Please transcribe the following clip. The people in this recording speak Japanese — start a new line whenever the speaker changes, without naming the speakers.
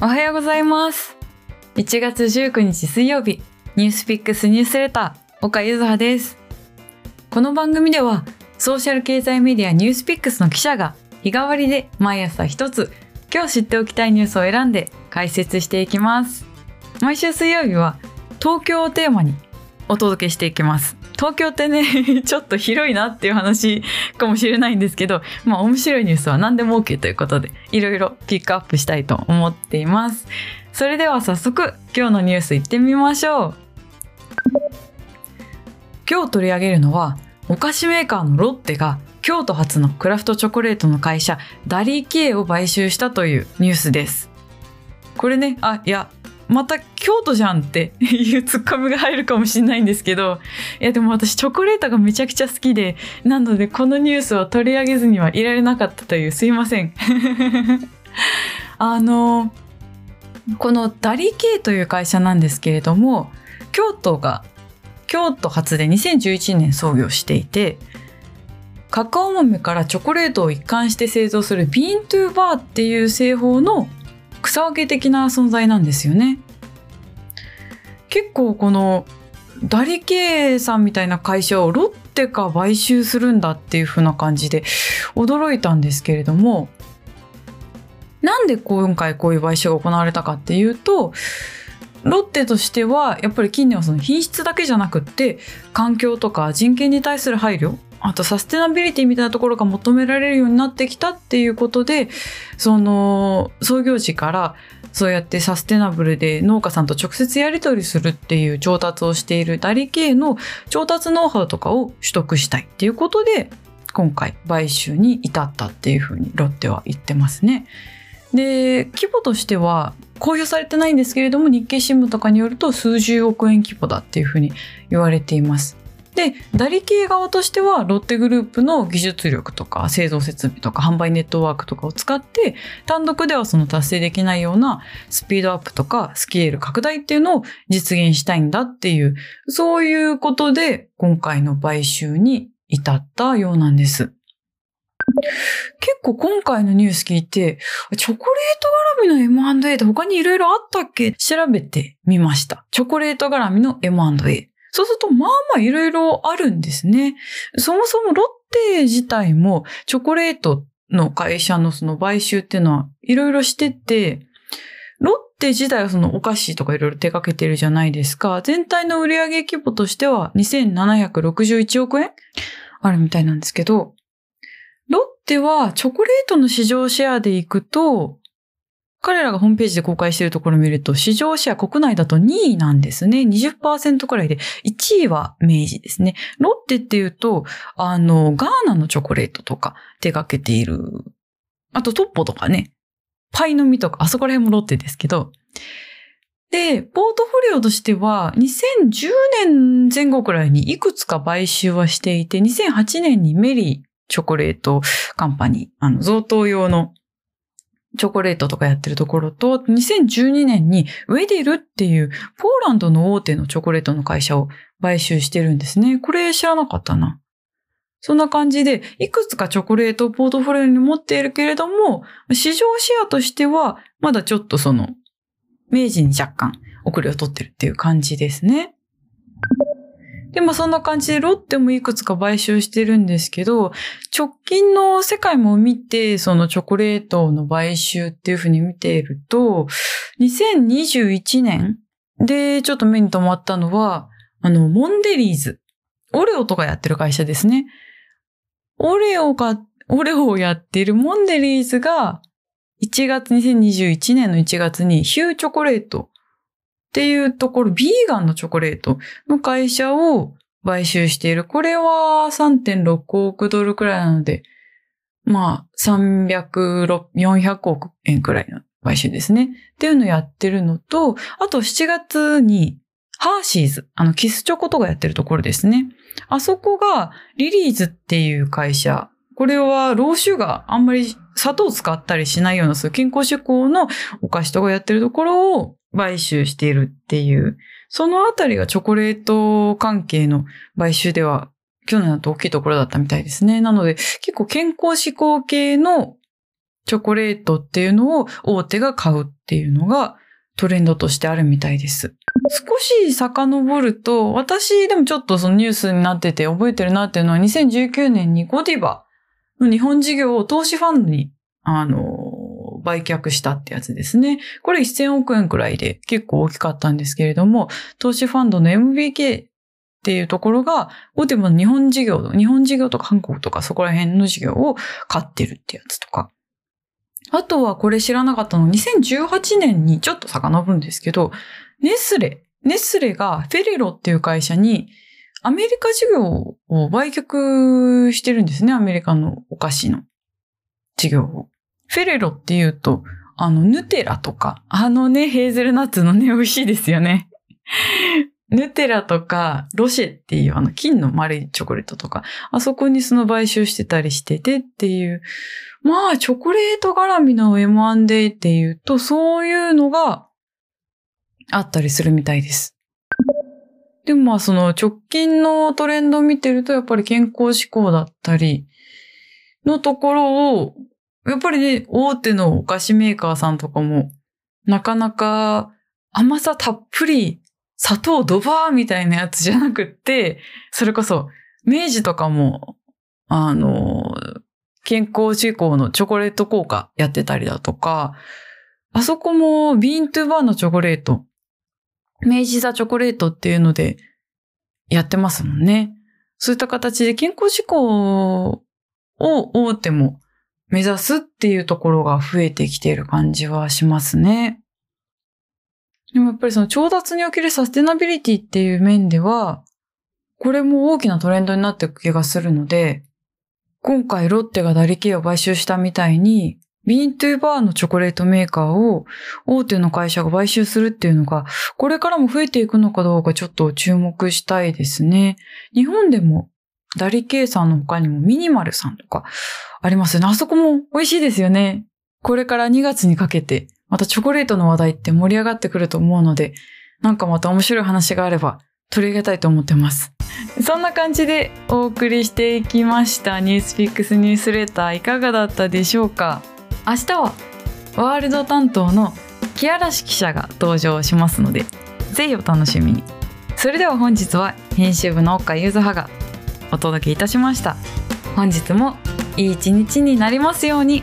おはようございます。1月19日水曜日、ニュースピックスニュースレター、岡ゆずはです。この番組では、ソーシャル経済メディアニュースピックスの記者が日替わりで毎朝一つ、今日知っておきたいニュースを選んで解説していきます。毎週水曜日は、東京をテーマにお届けしていきます。東京ってね、ちょっと広いなっていう話かもしれないんですけど、まあ面白いニュースは何でも OK ということで、いろいろピックアップしたいと思っています。それでは早速、今日のニュースいってみましょう。今日取り上げるのは、お菓子メーカーのロッテが京都発のクラフトチョコレートの会社ダリー K を買収したというニュースです。これね、あ、いや、また京都じゃんって いうツッコミが入るかもしれないんですけど、いやでも私チョコレートがめちゃくちゃ好きで、なのでこのニュースを取り上げずにはいられなかったというすいません。あの、このダリケイという会社なんですけれども、京都が、京都発で2011年創業していて、カカオ豆からチョコレートを一貫して製造するビーントゥーバーっていう製法の草分け的な存在なんですよね。結構このダリケイさんみたいな会社をロッテが買収するんだっていう風な感じで驚いたんですけれどもなんで今回こういう買収が行われたかっていうとロッテとしてはやっぱり近年はその品質だけじゃなくって環境とか人権に対する配慮あとサステナビリティみたいなところが求められるようになってきたっていうことでその創業時からそうやってサステナブルで農家さんと直接やり取りするっていう調達をしているダリ系の調達ノウハウとかを取得したいっていうことで今回買収に至ったっていうふうにロッテは言ってますね。で規模としては公表されてないんですけれども日経新聞とかによると数十億円規模だっていうふうに言われています。でダリ系側としてはロッテグループの技術力とか製造設備とか販売ネットワークとかを使って単独ではその達成できないようなスピードアップとかスケール拡大っていうのを実現したいんだっていうそういうことで今回の買収に至ったようなんです。結構今回のニュース聞いて、チョコレート絡みの M&A って他にいろいろあったっけ？調べてみました。チョコレート絡みの M&A。そうすると、まあまあいろいろあるんですね。そもそもロッテ自体もチョコレートの会社のその買収っていうのはいろいろしてて、ロッテ自体はそのお菓子とかいろいろ手掛けてるじゃないですか。全体の売上規模としては2761億円あるみたいなんですけど、ロッテはチョコレートの市場シェアでいくと、彼らがホームページで公開しているところを見ると、市場シェア国内だと2位なんですね。20%くらいで、1位は明治ですね。ロッテっていうと、あの、ガーナのチョコレートとか手掛けている。あとトッポとかね。パイの実とか、あそこら辺もロッテですけど。で、ポートフォリオとしては、2010年前後くらいにいくつか買収はしていて、2008年にメリー、チョコレートカンパニー、あの、贈答用のチョコレートとかやってるところと、2012年にウェディルっていうポーランドの大手のチョコレートの会社を買収してるんですね。これ知らなかったな。そんな感じで、いくつかチョコレートをポートフォリオに持っているけれども、市場シェアとしては、まだちょっとその、明治に若干遅れを取ってるっていう感じですね。で、まあそんな感じでロッテもいくつか買収してるんですけど、直近の世界も見て、そのチョコレートの買収っていうふうに見ていると、2021年でちょっと目に留まったのは、あの、モンデリーズ。オレオとかやってる会社ですね。オレオが、オレオをやっているモンデリーズが、1月、2021年の1月にヒューチョコレートっていうところ、ビーガンのチョコレートの会社を買収している。これは3.6億ドルくらいなので、まあ、300、400億円くらいの買収ですね。っていうのをやってるのと、あと7月に、ハーシーズ、あの、キスチョコとかやってるところですね。あそこが、リリーズっていう会社。これは、ローシュガー、あんまり砂糖を使ったりしないような、そういう健康志向のお菓子とかやってるところを買収しているっていう、そのあたりがチョコレート関係の買収では、去年だと大きいところだったみたいですね。なので、結構健康志向系のチョコレートっていうのを大手が買うっていうのがトレンドとしてあるみたいです。少し遡ると、私でもちょっとそのニュースになってて覚えてるなっていうのは2019年にゴディバ日本事業を投資ファンドに、あの、売却したってやつですね。これ1000億円くらいで結構大きかったんですけれども、投資ファンドの MBK っていうところが、ゴディバの日本事業、日本事業とか韓国とかそこら辺の事業を買ってるってやつとか。あとはこれ知らなかったの、2018年にちょっと遡るんですけど、ネスレ、ネスレがフェレロっていう会社にアメリカ事業を売却してるんですね。アメリカのお菓子の事業を。フェレロっていうと、あの、ヌテラとか、あのね、ヘーゼルナッツのね、美味しいですよね。ヌテラとか、ロシェっていうあの金の丸いチョコレートとか、あそこにその買収してたりしててっていう、まあ、チョコレート絡みの M&A っていうと、そういうのがあったりするみたいです。でもまあその直近のトレンドを見てるとやっぱり健康志向だったりのところを、やっぱりね、大手のお菓子メーカーさんとかもなかなか甘さたっぷり砂糖ドバーみたいなやつじゃなくって、それこそ明治とかもあの、健康志向のチョコレート効果やってたりだとか、あそこもビーントゥーバーのチョコレート明治座チョコレートっていうのでやってますもんね。そういった形で健康志向を大手も目指すっていうところが増えてきている感じはしますね。でもやっぱりその調達におけるサステナビリティっていう面では、これも大きなトレンドになっていく気がするので、今回ロッテがダリケを買収したみたいに、ビーントゥーバーのチョコレートメーカーを大手の会社が買収するっていうのが、これからも増えていくのかどうかちょっと注目したいですね。日本でもダリケーさんの他にもミニマルさんとかありますよね。あそこも美味しいですよね。これから2月にかけて、またチョコレートの話題って盛り上がってくると思うので、なんかまた面白い話があれば取り上げたいと思ってます。そんな感じでお送りしていきましたニュースピックスニュースレターいかがだったでしょうか？明日はワールド担当の木嵐記者が登場しますのでぜひお楽しみに。それでは本日は編集部の岡ゆずはがお届けいたしました。本日もいい一日になりますように。